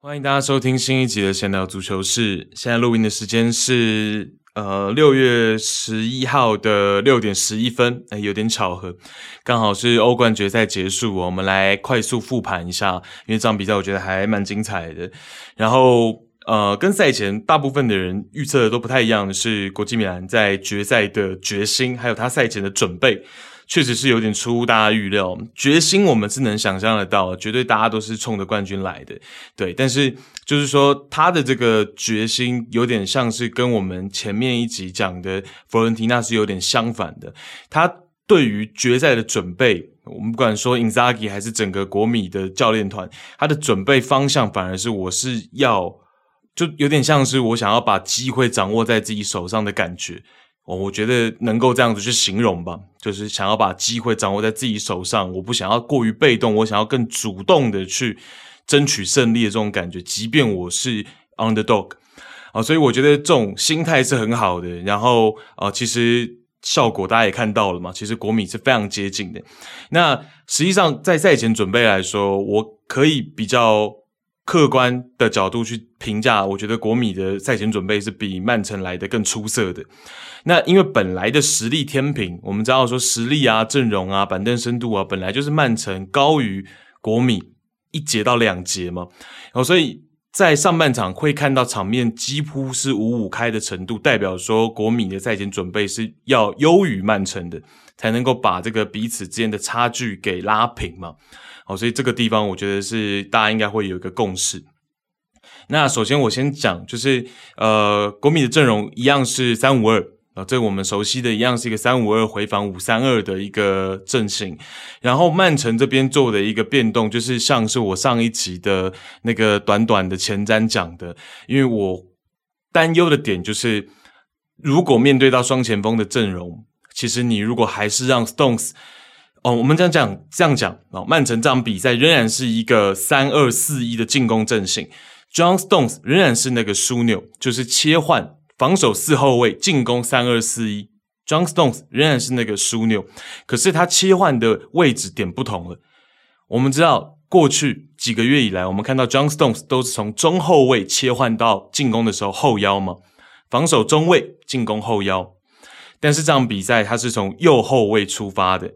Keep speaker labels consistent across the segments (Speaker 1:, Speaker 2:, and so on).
Speaker 1: 欢迎大家收听新一集的闲聊足球室。现在录音的时间是呃六月十一号的六点十一分，哎，有点巧合，刚好是欧冠决赛结束。我们来快速复盘一下，因为这场比赛我觉得还蛮精彩的。然后呃，跟赛前大部分的人预测的都不太一样的是，国际米兰在决赛的决心，还有他赛前的准备。确实是有点出乎大家预料，决心我们是能想象得到，绝对大家都是冲着冠军来的，对。但是就是说，他的这个决心有点像是跟我们前面一集讲的佛伦提纳是有点相反的。他对于决赛的准备，我们不管说 Inzaghi 还是整个国米的教练团，他的准备方向反而是我是要，就有点像是我想要把机会掌握在自己手上的感觉。我我觉得能够这样子去形容吧，就是想要把机会掌握在自己手上，我不想要过于被动，我想要更主动的去争取胜利的这种感觉，即便我是 underdog 啊，所以我觉得这种心态是很好的。然后啊，其实效果大家也看到了嘛，其实国米是非常接近的。那实际上在赛前准备来说，我可以比较。客观的角度去评价，我觉得国米的赛前准备是比曼城来的更出色的。那因为本来的实力天平，我们知道说实力啊、阵容啊、板凳深度啊，本来就是曼城高于国米一节到两节嘛。然后所以在上半场会看到场面几乎是五五开的程度，代表说国米的赛前准备是要优于曼城的，才能够把这个彼此之间的差距给拉平嘛。好，所以这个地方我觉得是大家应该会有一个共识。那首先我先讲，就是呃，国米的阵容一样是三五二啊，这我们熟悉的一样是一个三五二回防五三二的一个阵型。然后曼城这边做的一个变动，就是像是我上一集的那个短短的前瞻讲的，因为我担忧的点就是，如果面对到双前锋的阵容，其实你如果还是让 Stones。哦，我们这样讲，这样讲哦，曼城这场比赛仍然是一个三二四一的进攻阵型，John Stones 仍然是那个枢纽，就是切换防守四后卫，进攻三二四一，John Stones 仍然是那个枢纽，可是他切换的位置点不同了。我们知道，过去几个月以来，我们看到 John Stones 都是从中后卫切换到进攻的时候后腰嘛，防守中卫，进攻后腰，但是这场比赛他是从右后卫出发的。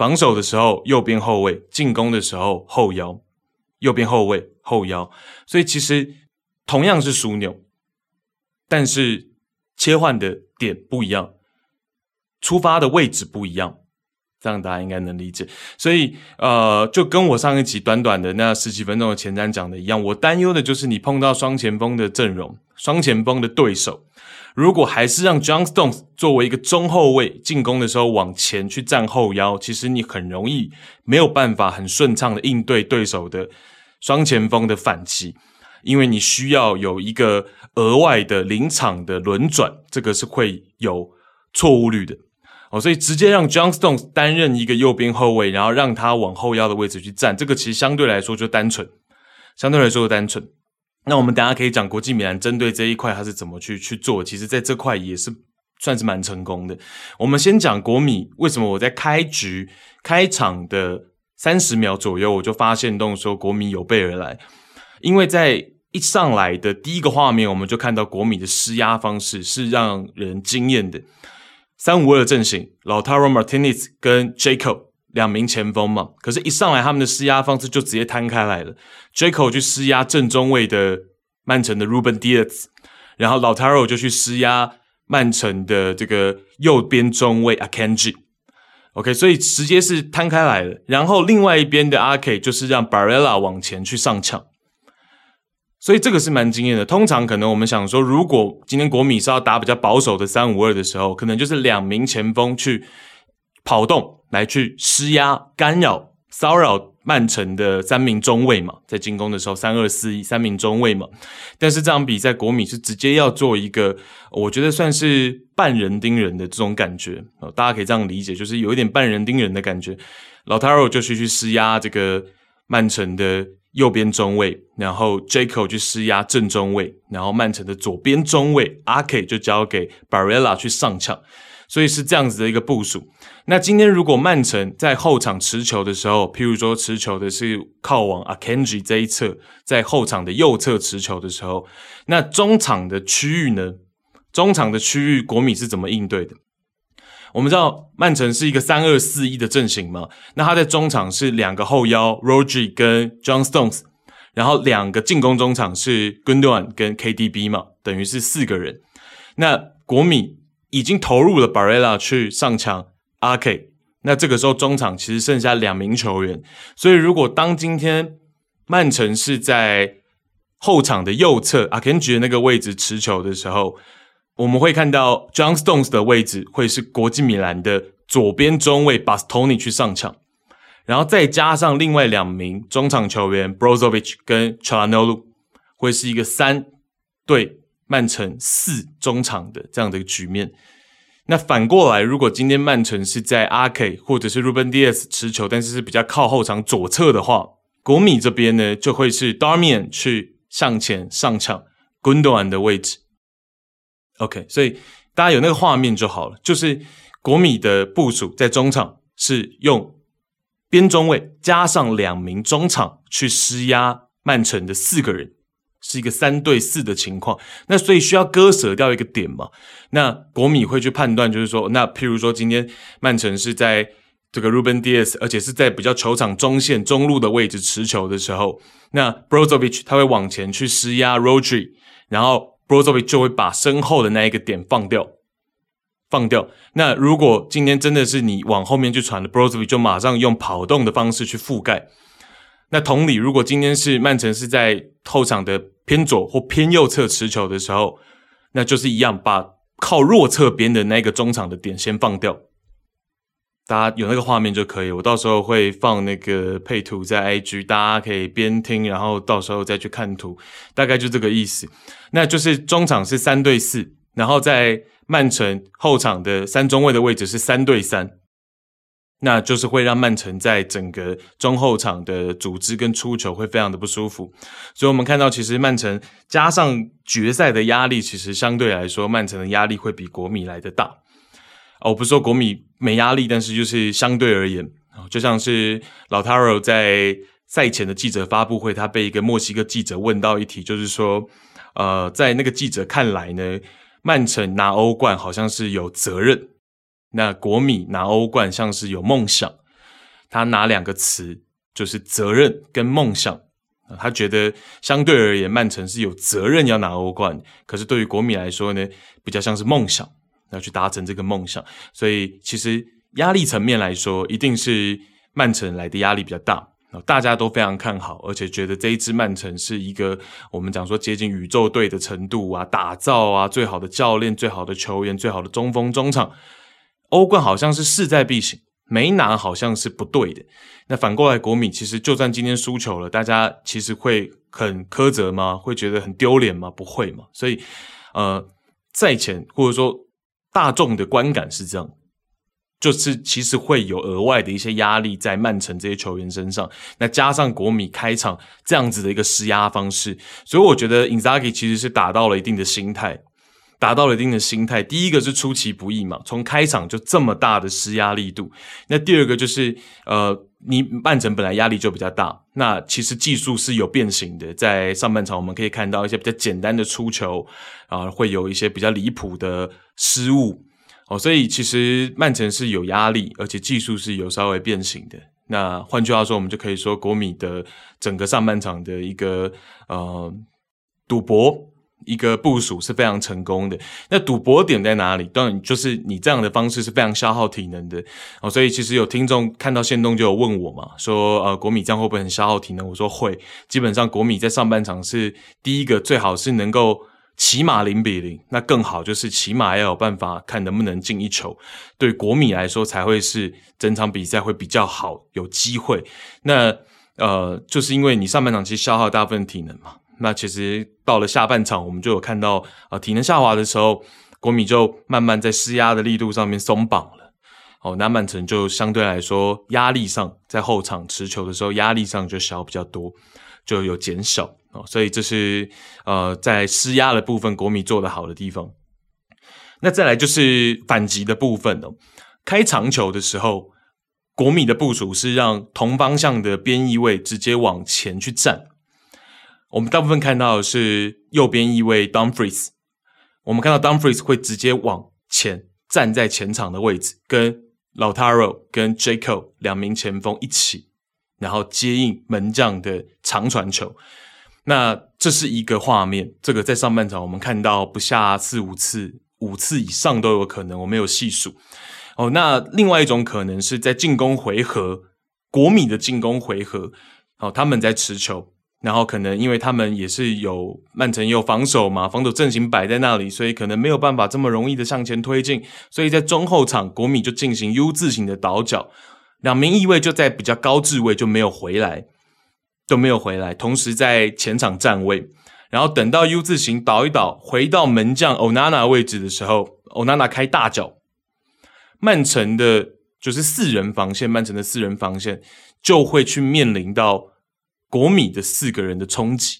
Speaker 1: 防守的时候右边后卫，进攻的时候后腰，右边后卫后腰，所以其实同样是枢纽，但是切换的点不一样，出发的位置不一样，这样大家应该能理解。所以呃，就跟我上一集短短的那十几分钟的前瞻讲的一样，我担忧的就是你碰到双前锋的阵容，双前锋的对手。如果还是让 John Stones 作为一个中后卫进攻的时候往前去站后腰，其实你很容易没有办法很顺畅的应对对手的双前锋的反击，因为你需要有一个额外的临场的轮转，这个是会有错误率的哦。所以直接让 John Stones 担任一个右边后卫，然后让他往后腰的位置去站，这个其实相对来说就单纯，相对来说就单纯。那我们等下可以讲国际米兰针对这一块他是怎么去去做，其实在这块也是算是蛮成功的。我们先讲国米，为什么我在开局开场的三十秒左右我就发现动说国米有备而来，因为在一上来的第一个画面我们就看到国米的施压方式是让人惊艳的，三五二的阵型老 Taro Martinez 跟 Jacob。两名前锋嘛，可是，一上来他们的施压方式就直接摊开来了。Jaco 去施压正中卫的曼城的 Ruben Dias，然后 Lautaro 就去施压曼城的这个右边中卫 Akanji。OK，所以直接是摊开来了。然后另外一边的 Ak 就是让 Barella 往前去上抢，所以这个是蛮惊艳的。通常可能我们想说，如果今天国米是要打比较保守的三五二的时候，可能就是两名前锋去跑动。来去施压、干扰、骚扰曼城的三名中卫嘛，在进攻的时候三二四一三名中卫嘛。但是这场比赛国米是直接要做一个，我觉得算是半人盯人的这种感觉，大家可以这样理解，就是有一点半人盯人的感觉。老塔罗就是去施压这个曼城的右边中卫，然后 Jaco 去施压正中卫，然后曼城的左边中卫 Ake 就交给 Barella 去上抢，所以是这样子的一个部署。那今天如果曼城在后场持球的时候，譬如说持球的是靠往 Akanji 这一侧，在后场的右侧持球的时候，那中场的区域呢？中场的区域国米是怎么应对的？我们知道曼城是一个三二四一的阵型嘛，那他在中场是两个后腰 r o g e 跟 John Stones，然后两个进攻中场是 Gundogan 跟 KDB 嘛，等于是四个人。那国米已经投入了 Barella 去上抢，Ak 那这个时候中场其实剩下两名球员，所以如果当今天曼城是在后场的右侧 Akanji 的那个位置持球的时候。我们会看到 John Stones 的位置会是国际米兰的左边中卫 Bastoni 去上抢，然后再加上另外两名中场球员 Brozovic 跟 Calhanoglu 会是一个三对曼城四中场的这样的一个局面。那反过来，如果今天曼城是在 Ake 或者是 Ruben Dias 持球，但是是比较靠后场左侧的话，国米这边呢就会是 Darmian 去向前上抢 Gundogan 的位置。OK，所以大家有那个画面就好了。就是国米的部署在中场是用边中卫加上两名中场去施压曼城的四个人，是一个三对四的情况。那所以需要割舍掉一个点嘛？那国米会去判断，就是说，那譬如说今天曼城是在这个 Ruben Dias，而且是在比较球场中线中路的位置持球的时候，那 Brozovic 他会往前去施压 Rodri，然后。Brozovic 就会把身后的那一个点放掉，放掉。那如果今天真的是你往后面去传的，Brozovic 就马上用跑动的方式去覆盖。那同理，如果今天是曼城是在后场的偏左或偏右侧持球的时候，那就是一样，把靠弱侧边的那个中场的点先放掉。大家有那个画面就可以，我到时候会放那个配图在 IG，大家可以边听，然后到时候再去看图，大概就这个意思。那就是中场是三对四，然后在曼城后场的三中卫的位置是三对三，那就是会让曼城在整个中后场的组织跟出球会非常的不舒服。所以我们看到，其实曼城加上决赛的压力，其实相对来说，曼城的压力会比国米来得大。我不是说国米没压力，但是就是相对而言，就像是老塔罗在赛前的记者发布会，他被一个墨西哥记者问到一题，就是说，呃，在那个记者看来呢，曼城拿欧冠好像是有责任，那国米拿欧冠像是有梦想，他拿两个词就是责任跟梦想，他觉得相对而言，曼城是有责任要拿欧冠，可是对于国米来说呢，比较像是梦想。要去达成这个梦想，所以其实压力层面来说，一定是曼城来的压力比较大。大家都非常看好，而且觉得这一支曼城是一个我们讲说接近宇宙队的程度啊，打造啊，最好的教练、最好的球员、最好的中锋、中场。欧冠好像是势在必行，没拿好像是不对的。那反过来，国米其实就算今天输球了，大家其实会很苛责吗？会觉得很丢脸吗？不会嘛。所以，呃，赛前或者说。大众的观感是这样，就是其实会有额外的一些压力在曼城这些球员身上，那加上国米开场这样子的一个施压方式，所以我觉得 Inzaghi 其实是达到了一定的心态，达到了一定的心态。第一个是出其不意嘛，从开场就这么大的施压力度。那第二个就是呃。你曼城本来压力就比较大，那其实技术是有变形的。在上半场，我们可以看到一些比较简单的出球啊，会有一些比较离谱的失误哦，所以其实曼城是有压力，而且技术是有稍微变形的。那换句话说，我们就可以说国米的整个上半场的一个呃赌博。一个部署是非常成功的。那赌博点在哪里？当然就是你这样的方式是非常消耗体能的哦。所以其实有听众看到线动就有问我嘛，说呃国米这样会不会很消耗体能？我说会。基本上国米在上半场是第一个，最好是能够起码零比零，那更好就是起码要有办法看能不能进一球。对国米来说才会是整场比赛会比较好，有机会。那呃就是因为你上半场其实消耗大部分体能嘛。那其实到了下半场，我们就有看到啊、体能下滑的时候，国米就慢慢在施压的力度上面松绑了。哦，那曼城就相对来说压力上，在后场持球的时候压力上就小比较多。就有减少哦，所以这是呃在施压的部分国米做得好的地方。那再来就是反击的部分哦，开长球的时候，国米的部署是让同方向的边翼位直接往前去站。我们大部分看到的是右边一位 Dumfries，我们看到 Dumfries 会直接往前站在前场的位置，跟 Lautaro 跟 Jaco 两名前锋一起，然后接应门将的长传球。那这是一个画面，这个在上半场我们看到不下四五次，五次以上都有可能，我没有细数。哦，那另外一种可能是在进攻回合，国米的进攻回合，哦，他们在持球。然后可能因为他们也是有曼城有防守嘛，防守阵型摆在那里，所以可能没有办法这么容易的向前推进，所以在中后场国米就进行 U 字形的倒脚，两名翼位就在比较高置位就没有回来，都没有回来，同时在前场站位，然后等到 U 字形倒一倒，回到门将欧娜娜位置的时候，欧娜娜开大脚，曼城的就是四人防线，曼城的四人防线就会去面临到。国米的四个人的冲击，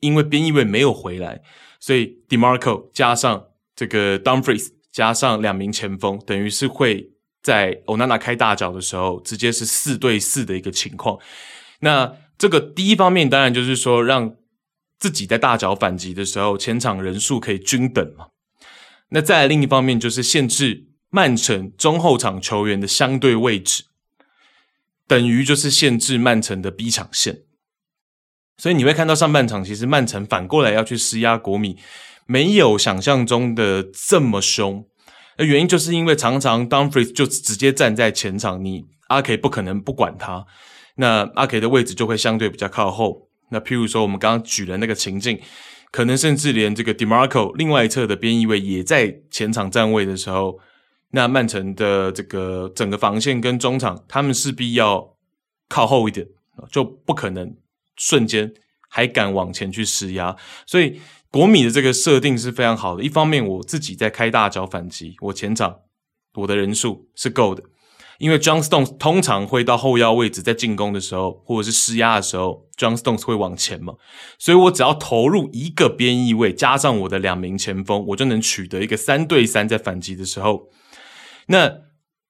Speaker 1: 因为边翼位没有回来，所以 Demarco 加上这个 Dumfries 加上两名前锋，等于是会在 Onana 开大脚的时候，直接是四对四的一个情况。那这个第一方面当然就是说，让自己在大脚反击的时候，前场人数可以均等嘛。那再来另一方面就是限制曼城中后场球员的相对位置，等于就是限制曼城的 B 场线。所以你会看到上半场，其实曼城反过来要去施压国米，没有想象中的这么凶。那原因就是因为常常 Dumfries 就直接站在前场，你阿 K 不可能不管他，那阿 K 的位置就会相对比较靠后。那譬如说我们刚刚举的那个情境，可能甚至连这个 Dimarco 另外一侧的边翼位也在前场站位的时候，那曼城的这个整个防线跟中场，他们势必要靠后一点，就不可能。瞬间还敢往前去施压，所以国米的这个设定是非常好的。一方面，我自己在开大脚反击，我前场我的人数是够的，因为 John Stones 通常会到后腰位置，在进攻的时候或者是施压的时候，John Stones 会往前嘛，所以我只要投入一个边翼位，加上我的两名前锋，我就能取得一个三对三在反击的时候。那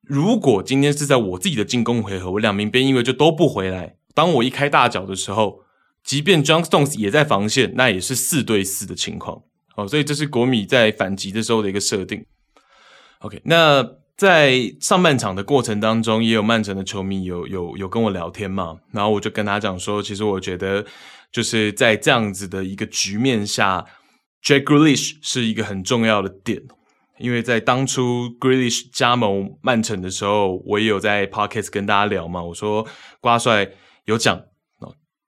Speaker 1: 如果今天是在我自己的进攻回合，我两名边翼位就都不回来。当我一开大脚的时候，即便 John Stones 也在防线，那也是四对四的情况。哦，所以这是国米在反击的时候的一个设定。OK，那在上半场的过程当中，也有曼城的球迷有有有跟我聊天嘛，然后我就跟他讲说，其实我觉得就是在这样子的一个局面下，Jack Grealish 是一个很重要的点。因为在当初 Grealish 加盟曼城的时候，我也有在 Podcast 跟大家聊嘛，我说瓜帅。有讲，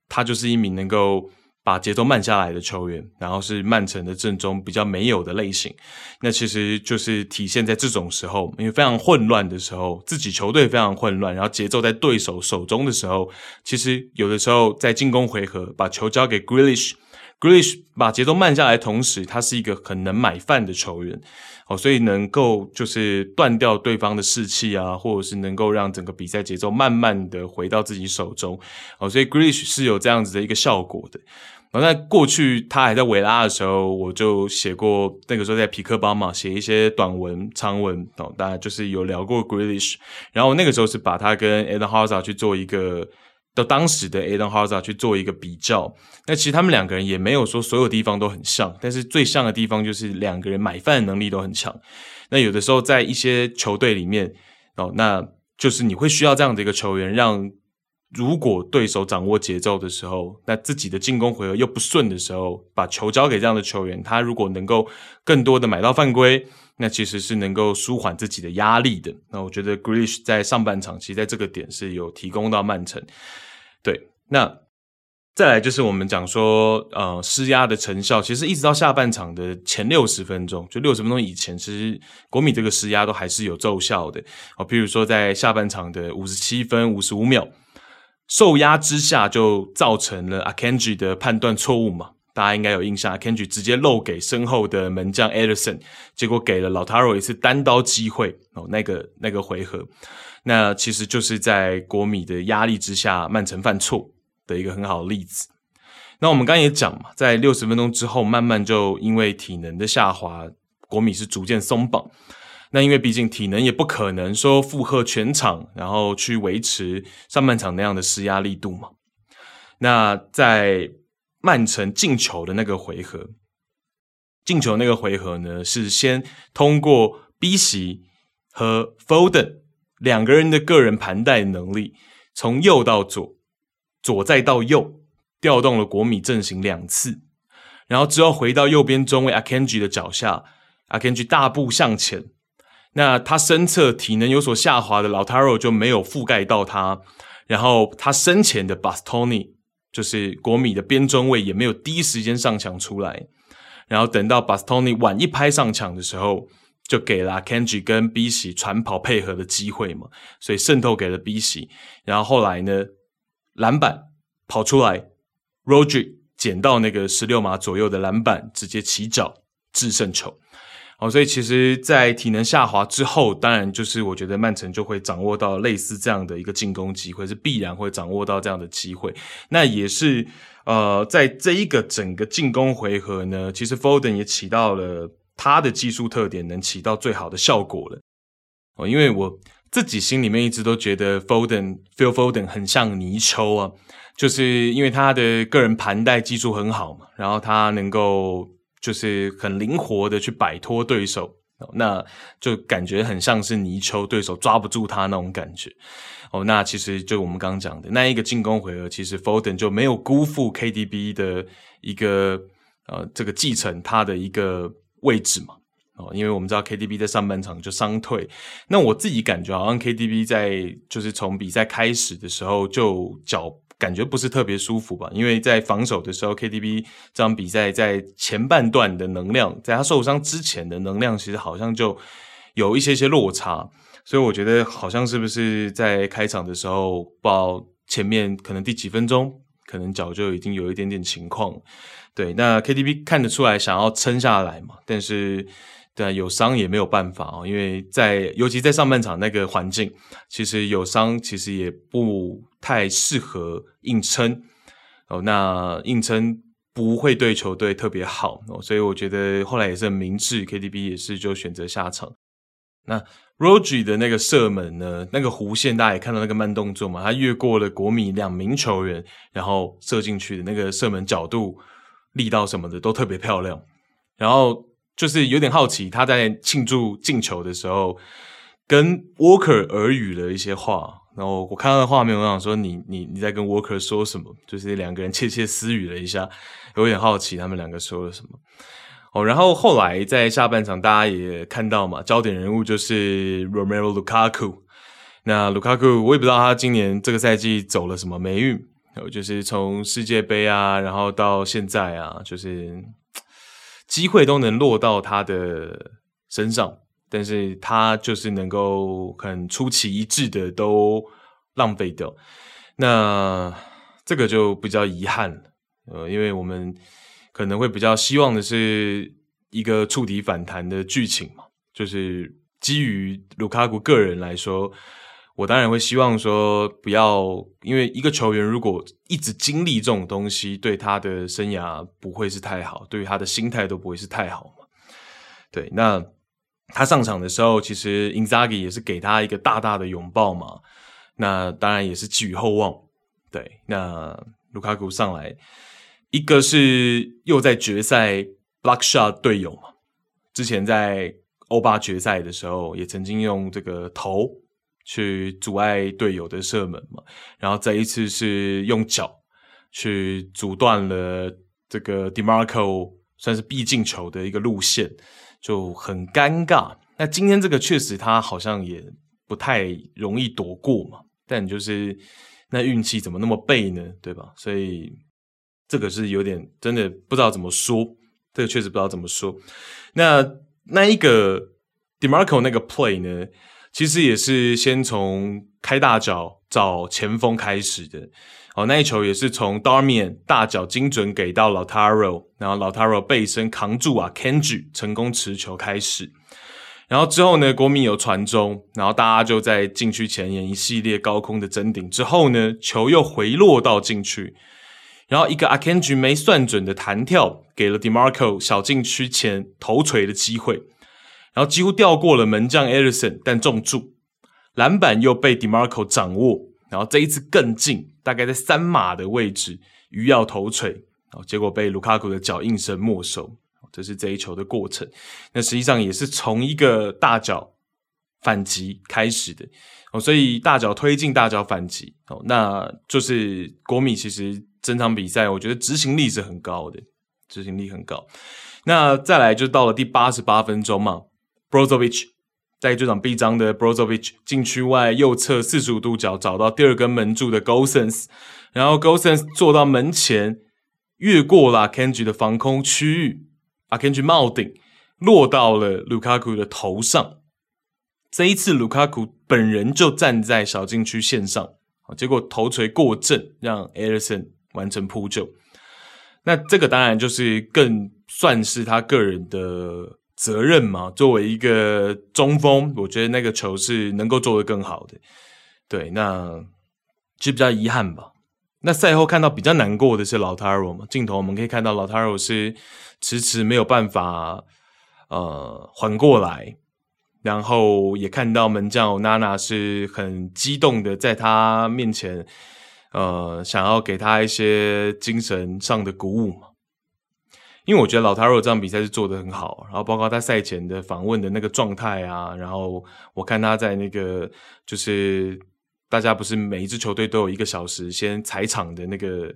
Speaker 1: 他就是一名能够把节奏慢下来的球员，然后是曼城的阵中比较没有的类型。那其实就是体现在这种时候，因为非常混乱的时候，自己球队非常混乱，然后节奏在对手手中的时候，其实有的时候在进攻回合把球交给 Grealish。Grealish 把节奏慢下来，同时他是一个很能买饭的球员，哦，所以能够就是断掉对方的士气啊，或者是能够让整个比赛节奏慢慢的回到自己手中，哦，所以 Grealish 是有这样子的一个效果的。哦，那过去他还在维拉的时候，我就写过，那个时候在皮克邦嘛，写一些短文、长文，哦，大家就是有聊过 Grealish，然后那个时候是把他跟 Eden Hazard 去做一个。到当时的 Eden Hazard 去做一个比较，那其实他们两个人也没有说所有地方都很像，但是最像的地方就是两个人买饭的能力都很强。那有的时候在一些球队里面哦，那就是你会需要这样的一个球员，让如果对手掌握节奏的时候，那自己的进攻回合又不顺的时候，把球交给这样的球员，他如果能够更多的买到犯规。那其实是能够舒缓自己的压力的。那我觉得 Grish 在上半场，其实在这个点是有提供到曼城。对，那再来就是我们讲说，呃，施压的成效，其实一直到下半场的前六十分钟，就六十分钟以前，其实国米这个施压都还是有奏效的。哦，譬如说在下半场的五十七分五十五秒，受压之下就造成了 Akanji 的判断错误嘛。大家应该有印象，Akanji 直接漏给身后的门将 Ederson，结果给了 Lautaro 一次单刀机会哦，那个那个回合，那其实就是在国米的压力之下，曼城犯错的一个很好的例子。那我们刚刚也讲嘛，在六十分钟之后，慢慢就因为体能的下滑，国米是逐渐松绑。那因为毕竟体能也不可能说负荷全场，然后去维持上半场那样的施压力度嘛。那在曼城进球的那个回合，进球那个回合呢，是先通过 B 席和 Foden 两个人的个人盘带能力，从右到左，左再到右。调动了国米阵型两次，然后之后回到右边中卫 Akanji 的脚下，Akanji 大步向前，那他身侧体能有所下滑的 Lautaro 就没有覆盖到他，然后他身前的 Bastoni 就是国米的边中卫也没有第一时间上抢出来，然后等到 Bastoni 晚一拍上抢的时候，就给了 Akanji 跟 B 席传跑配合的机会嘛，所以渗透给了 B 席，然后后来呢，篮板跑出来。Rodri 捡到那个十六码左右的篮板，直接起脚制胜球。哦，所以其实，在体能下滑之后，当然就是我觉得曼城就会掌握到类似这样的一个进攻机会，是必然会掌握到这样的机会。那也是呃，在这一个整个进攻回合呢，其实 Foden 也起到了他的技术特点能起到最好的效果了。哦，因为我自己心里面一直都觉得 Foden Phil Foden 很像泥鳅啊。就是因为他的个人盘带技术很好嘛，然后他能够就是很灵活的去摆脱对手，那就感觉很像是泥鳅，对手抓不住他那种感觉。哦，那其实就我们刚刚讲的那一个进攻回合，其实 Foden 就没有辜负 KDB 的一个呃这个继承他的一个位置嘛。哦，因为我们知道 KDB 在上半场就伤退，那我自己感觉好像 KDB 在就是从比赛开始的时候就脚。感觉不是特别舒服吧？因为在防守的时候，KDB 这场比赛在前半段的能量，在他受伤之前的能量，其实好像就有一些些落差，所以我觉得好像是不是在开场的时候，不知道前面可能第几分钟，可能脚就已经有一点点情况。对，那 KDB 看得出来想要撑下来嘛，但是。对啊，有伤也没有办法哦，因为在尤其在上半场那个环境，其实有伤其实也不太适合硬撑哦。那硬撑不会对球队特别好哦，所以我觉得后来也是很明智，KDB 也是就选择下场。那 Rodri 的那个射门呢，那个弧线大家也看到那个慢动作嘛，他越过了国米两名球员，然后射进去的那个射门角度、力道什么的都特别漂亮，然后。就是有点好奇，他在庆祝进球的时候，跟 Walker 耳语了一些话。然后我看到的画面，我想说你：“你你在跟 Walker 说什么？”就是两个人窃窃私语了一下，有点好奇他们两个说了什么。哦，然后后来在下半场，大家也看到嘛，焦点人物就是 Romero Lukaku。那 Lukaku 我也不知道他今年这个赛季走了什么霉运，就是从世界杯啊，然后到现在啊，就是。机会都能落到他的身上，但是他就是能够很出奇一致的都浪费掉，那这个就比较遗憾了，呃，因为我们可能会比较希望的是一个触底反弹的剧情嘛，就是基于卢卡库个人来说。我当然会希望说，不要因为一个球员如果一直经历这种东西，对他的生涯不会是太好，对于他的心态都不会是太好嘛。对，那他上场的时候，其实 Inzaghi 也是给他一个大大的拥抱嘛。那当然也是寄予厚望。对，那卢卡库上来，一个是又在决赛 block shot 队友嘛，之前在欧巴决赛的时候，也曾经用这个头。去阻碍队友的射门嘛，然后这一次是用脚去阻断了这个 Demarco 算是必进球的一个路线，就很尴尬。那今天这个确实他好像也不太容易躲过嘛，但就是那运气怎么那么背呢？对吧？所以这个是有点真的不知道怎么说，这个确实不知道怎么说。那那一个 Demarco 那个 play 呢？其实也是先从开大脚找前锋开始的，哦，那一球也是从 Darmian 大脚精准给到 Lautaro，然后 Lautaro 背身扛住啊 Kenji 成功持球开始，然后之后呢，国米有传中，然后大家就在禁区前沿一系列高空的争顶之后呢，球又回落到禁区，然后一个 Akenji 没算准的弹跳，给了 DeMarco 小禁区前头锤的机会，然后几乎掉过了门将 Edison，但中柱，篮板又被 DeMarco 掌握，然后这一次更近，大概在三码的位置，鱼要头锤，然后结果被卢卡库的脚应声没收。这是这一球的过程，那实际上也是从一个大脚反击开始的哦，所以大脚推进，大脚反击哦，那就是国米其实整场比赛，我觉得执行力是很高的，执行力很高。那再来就到了第八十八分钟嘛 brozovich 在这场臂章的 Brozovic 禁区外右侧四十五度角找到第二根门柱的 Golsens，然后 Golsens 坐到门前，越过了 Kenji 的防空区域。Akanji 帽顶落到了卢卡库的头上，这一次卢卡库本人就站在小禁区线上，结果头锤过正，让 Ederson 完成扑救。那这个当然就是更算是他个人的责任嘛。作为一个中锋，我觉得那个球是能够做得更好的。对，那其实比较遗憾吧。那赛后看到比较难过的是老塔罗嘛，镜头我们可以看到老塔罗是迟迟没有办法呃缓过来，然后也看到门将娜娜是很激动的在他面前呃想要给他一些精神上的鼓舞嘛，因为我觉得老塔罗这场比赛是做得很好，然后包括他赛前的访问的那个状态啊，然后我看他在那个就是。大家不是每一支球队都有一个小时先踩场的那个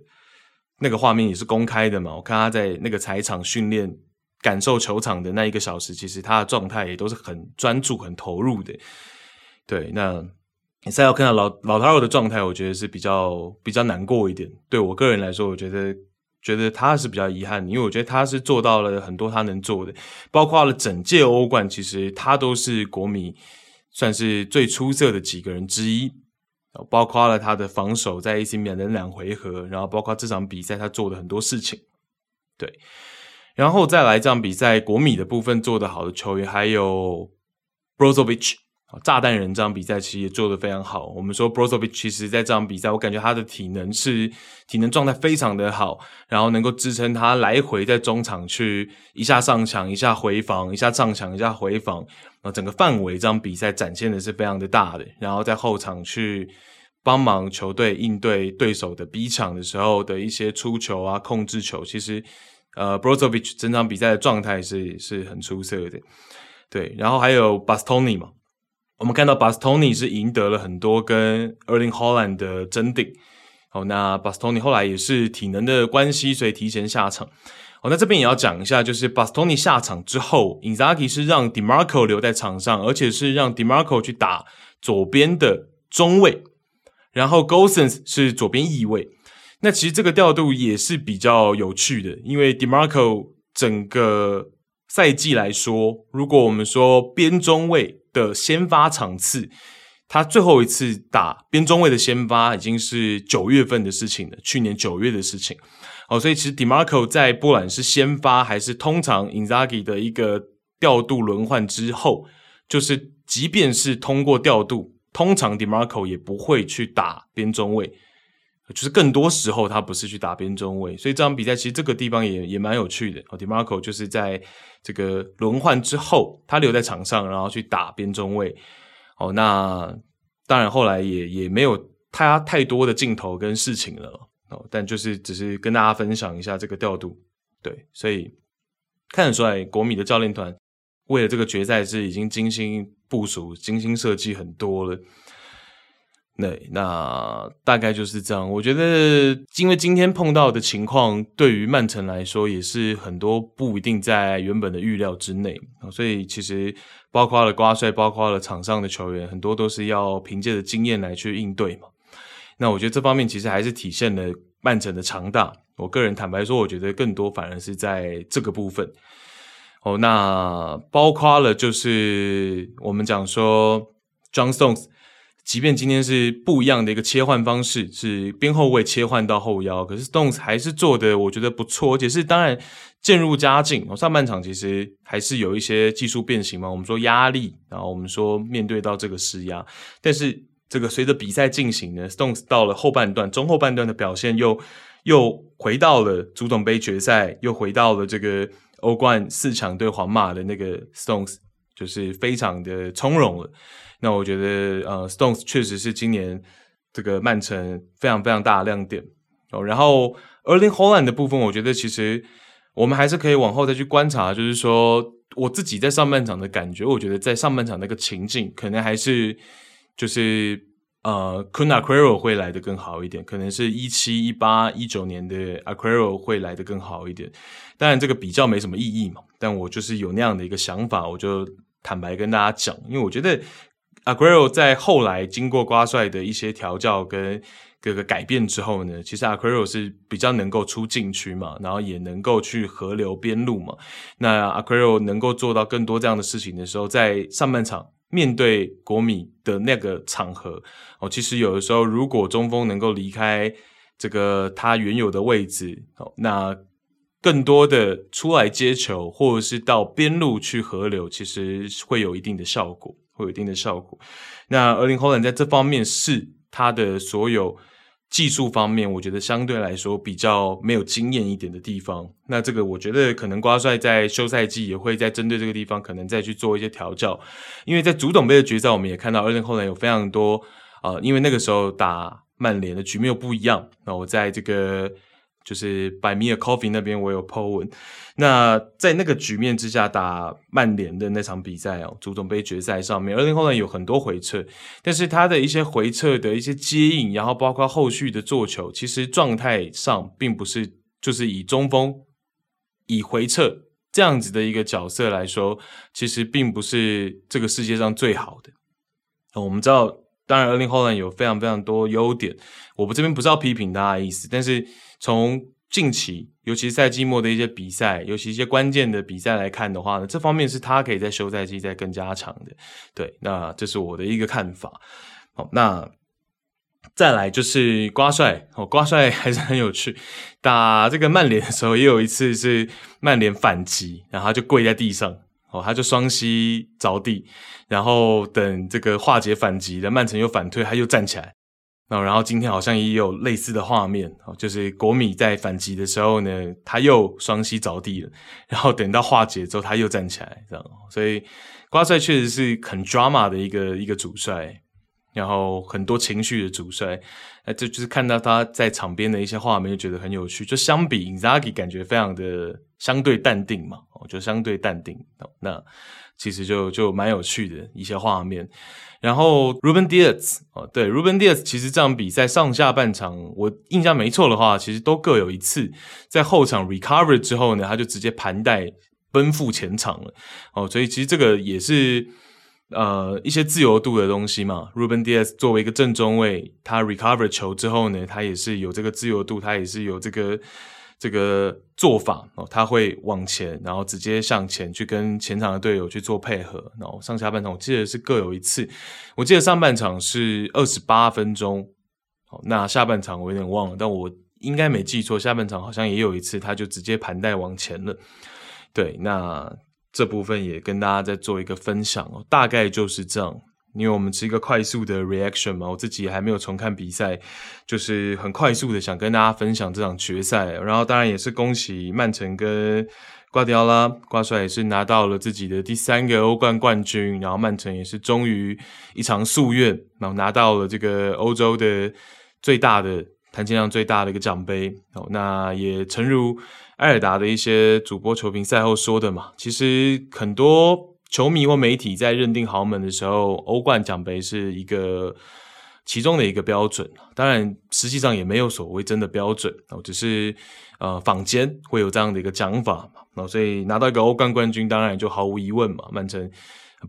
Speaker 1: 那个画面也是公开的嘛？我看他在那个踩场训练、感受球场的那一个小时，其实他的状态也都是很专注、很投入的。对，那赛后看到老老塔罗的状态，我觉得是比较比较难过一点。对我个人来说，我觉得觉得他是比较遗憾，因为我觉得他是做到了很多他能做的，包括了整届欧冠，其实他都是国米算是最出色的几个人之一。包括了他的防守，在 AC 米兰的两回合，然后包括这场比赛他做的很多事情，对，然后再来这场比赛国米的部分做得好的球员还有 Brozovic 炸弹人这场比赛其实也做得非常好。我们说 Brozovic 其实在这场比赛，我感觉他的体能是体能状态非常的好，然后能够支撑他来回在中场去一下上抢，一下回防，一下上抢，一下回防，啊整个范围这场比赛展现的是非常的大的，然后在后场去帮忙球队应对对手的逼抢的时候的一些出球啊、控制球，其实呃 Brozovic 整场比赛的状态是是很出色的，对，然后还有 Bastoni 嘛。我们看到 Bastoni 是赢得了很多跟 Erling Holland 的争顶，好，那 Bastoni 后来也是体能的关系，所以提前下场。好，那这边也要讲一下，就是 Bastoni 下场之后，Inzaghi 是让 Demarco 留在场上，而且是让 Demarco 去打左边的中卫，然后 Gosens 是左边翼卫。那其实这个调度也是比较有趣的，因为 Demarco 整个赛季来说，如果我们说边中卫。的先发场次，他最后一次打边中卫的先发已经是九月份的事情了，去年九月的事情。哦，所以其实 Demarco 在不管是先发还是通常 Inzaghi 的一个调度轮换之后，就是即便是通过调度，通常 Demarco 也不会去打边中卫，就是更多时候他不是去打边中卫。所以这场比赛其实这个地方也也蛮有趣的。哦，Dimarco 就是在。这个轮换之后，他留在场上，然后去打边中卫。哦，那当然后来也也没有他太多的镜头跟事情了。哦，但就是只是跟大家分享一下这个调度。对，所以看得出来，国米的教练团为了这个决赛是已经精心部署、精心设计很多了。对，那大概就是这样。我觉得，因为今天碰到的情况，对于曼城来说也是很多不一定在原本的预料之内，所以其实包括了瓜帅，包括了场上的球员，很多都是要凭借着经验来去应对嘛。那我觉得这方面其实还是体现了曼城的强大。我个人坦白说，我觉得更多反而是在这个部分。哦，那包括了就是我们讲说，John Stones。即便今天是不一样的一个切换方式，是边后卫切换到后腰，可是 Stones 还是做的我觉得不错，而且是当然渐入佳境。上半场其实还是有一些技术变形嘛，我们说压力，然后我们说面对到这个施压，但是这个随着比赛进行呢，Stones 到了后半段、中后半段的表现又又回到了足总杯决赛，又回到了这个欧冠四强对皇马的那个 Stones，就是非常的从容了。那我觉得，呃，Stones 确实是今年这个曼城非常非常大的亮点哦。然后 Erling Holland 的部分，我觉得其实我们还是可以往后再去观察，就是说我自己在上半场的感觉，我觉得在上半场那个情境，可能还是就是呃，Kun Aguero 会来的更好一点，可能是一七、一八、一九年的 Aguero 会来的更好一点。当然，这个比较没什么意义嘛，但我就是有那样的一个想法，我就坦白跟大家讲，因为我觉得。Aguero 在后来经过瓜帅的一些调教跟各个改变之后呢，其实 Aguero 是比较能够出禁区嘛，然后也能够去河流边路嘛。那 Aguero 能够做到更多这样的事情的时候，在上半场面对国米的那个场合哦，其实有的时候如果中锋能够离开这个他原有的位置哦，那更多的出来接球或者是到边路去合流，其实会有一定的效果。会有一定的效果。那 Erling Haaland 在这方面是他的所有技术方面，我觉得相对来说比较没有经验一点的地方。那这个我觉得可能瓜帅在休赛季也会在针对这个地方，可能再去做一些调教。因为在足总杯的决赛，我们也看到 Erling Haaland 有非常多啊、因为那个时候打曼联的局面又不一样。那我在这个。就是百米尔 Coffee 那边我有 po 文，那在那个局面之下打曼联的那场比赛哦，足总杯决赛上面二零后呢有很多回撤，但是他的一些回撤的一些接应，然后包括后续的做球，其实状态上并不是就是以中锋以回撤这样子的一个角色来说，其实并不是这个世界上最好的。我们知道，当然 Erling Haaland 有非常非常多优点，我们这边不是要批评他的意思，但是。从近期，尤其赛季末的一些比赛，尤其一些关键的比赛来看的话呢，这方面是他可以在休赛季再更加强的。对，那这是我的一个看法。好，那再来就是瓜帅哦，瓜帅 还是很有趣。打这个曼联的时候，也有一次是曼联反击，然后他就跪在地上哦，他就双膝着地，然后等这个化解反击的曼城又反退，他又站起来。然后今天好像也有类似的画面，就是国米在反击的时候呢，他又双膝着地了，然后等到化解之后，他又站起来，这样。所以瓜帅确实是很 drama 的一个一个主帅，然后很多情绪的主帅。哎，这就是看到他在场边的一些画面，就觉得很有趣。就相比 Inzaghi 感觉非常的相对淡定嘛，就相对淡定。那其实就就蛮有趣的一些画面。然后 Ruben Diaz 哦，对 Ruben Diaz，其实这场比赛上下半场，我印象没错的话，其实都各有一次，在后场 recover 之后呢，他就直接盘带奔赴前场了。哦，所以其实这个也是呃一些自由度的东西嘛。Ruben Diaz 作为一个正中卫，他 recover 球之后呢，他也是有这个自由度，他也是有这个。这个做法哦，他会往前，然后直接向前去跟前场的队友去做配合，然后上下半场我记得是各有一次，我记得上半场是二十八分钟，哦，那下半场我有点忘了，但我应该没记错，下半场好像也有一次，他就直接盘带往前了。对，那这部分也跟大家再做一个分享哦，大概就是这样。因为我们是一个快速的 reaction 嘛，我自己还没有重看比赛，就是很快速的想跟大家分享这场决赛。然后当然也是恭喜曼城跟瓜迪奥拉，瓜帅也是拿到了自己的第三个欧冠冠军，然后曼城也是终于一偿夙愿，然后拿到了这个欧洲的最大的含金量最大的一个奖杯。哦，那也诚如埃尔达的一些主播球评赛后说的嘛，其实很多。球迷或媒体在认定豪门的时候，欧冠奖杯是一个其中的一个标准。当然，实际上也没有所谓真的标准哦，只是呃坊间会有这样的一个讲法嘛。所以拿到一个欧冠冠军，当然也就毫无疑问嘛。曼城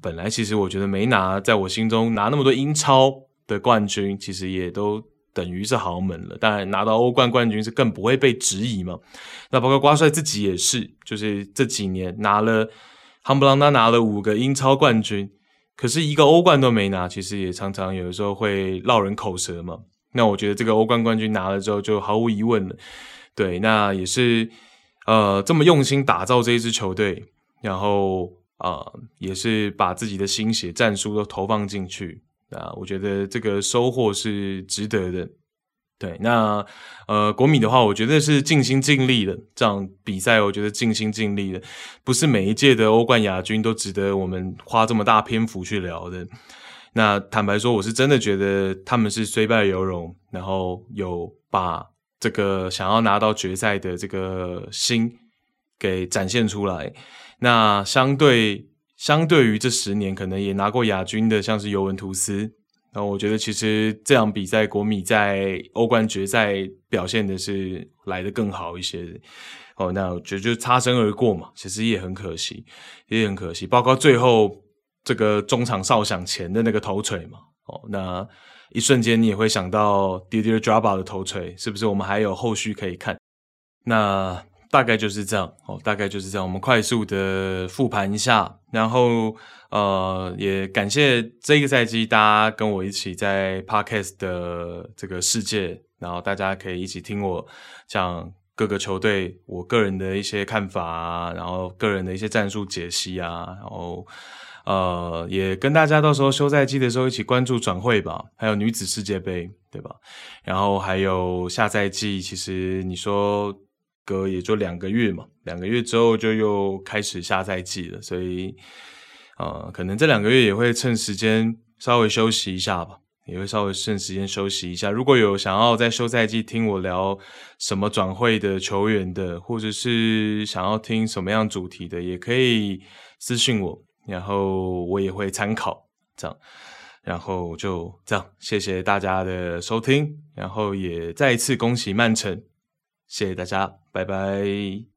Speaker 1: 本来其实我觉得没拿，在我心中拿那么多英超的冠军，其实也都等于是豪门了。当然拿到欧冠冠军是更不会被质疑嘛。那包括瓜帅自己也是，就是这几年拿了。夯不啷当拿了五个英超冠军，可是一个欧冠都没拿，其实也常常有的时候会落人口舌嘛。那我觉得这个欧冠冠军拿了之后，就毫无疑问了。对，那也是呃这么用心打造这一支球队，然后啊、也是把自己的心血、战术都投放进去啊，我觉得这个收获是值得的。对，那呃，国米的话，我觉得是尽心尽力的。这场比赛，我觉得尽心尽力的，不是每一届的欧冠亚军都值得我们花这么大篇幅去聊的。那坦白说，我是真的觉得他们是虽败犹荣，然后有把这个想要拿到决赛的这个心给展现出来。那相对相对于这十年，可能也拿过亚军的，像是尤文图斯。那我觉得，其实这场比赛国米在欧冠决赛表现的是来得更好一些的哦。那我觉得就擦身而过嘛，其实也很可惜，也很可惜。包括最后这个中场哨响前的那个头锤嘛，哦，那一瞬间你也会想到 Didier Drogba 的头锤，是不是？我们还有后续可以看。那。大概就是这样哦，大概就是这样。我们快速的复盘一下，然后呃，也感谢这个赛季大家跟我一起在 Podcast 的这个世界，然后大家可以一起听我讲各个球队我个人的一些看法啊，然后个人的一些战术解析啊，然后呃，也跟大家到时候休赛季的时候一起关注转会吧，还有女子世界杯，对吧？然后还有下赛季，其实你说。隔也就两个月嘛，两个月之后就又开始下赛季了，所以，呃，可能这两个月也会趁时间稍微休息一下吧，也会稍微趁时间休息一下。如果有想要在休赛季听我聊什么转会的球员的，或者是想要听什么样主题的，也可以私信我，然后我也会参考这样，然后就这样，谢谢大家的收听，然后也再一次恭喜曼城。谢谢大家，拜拜。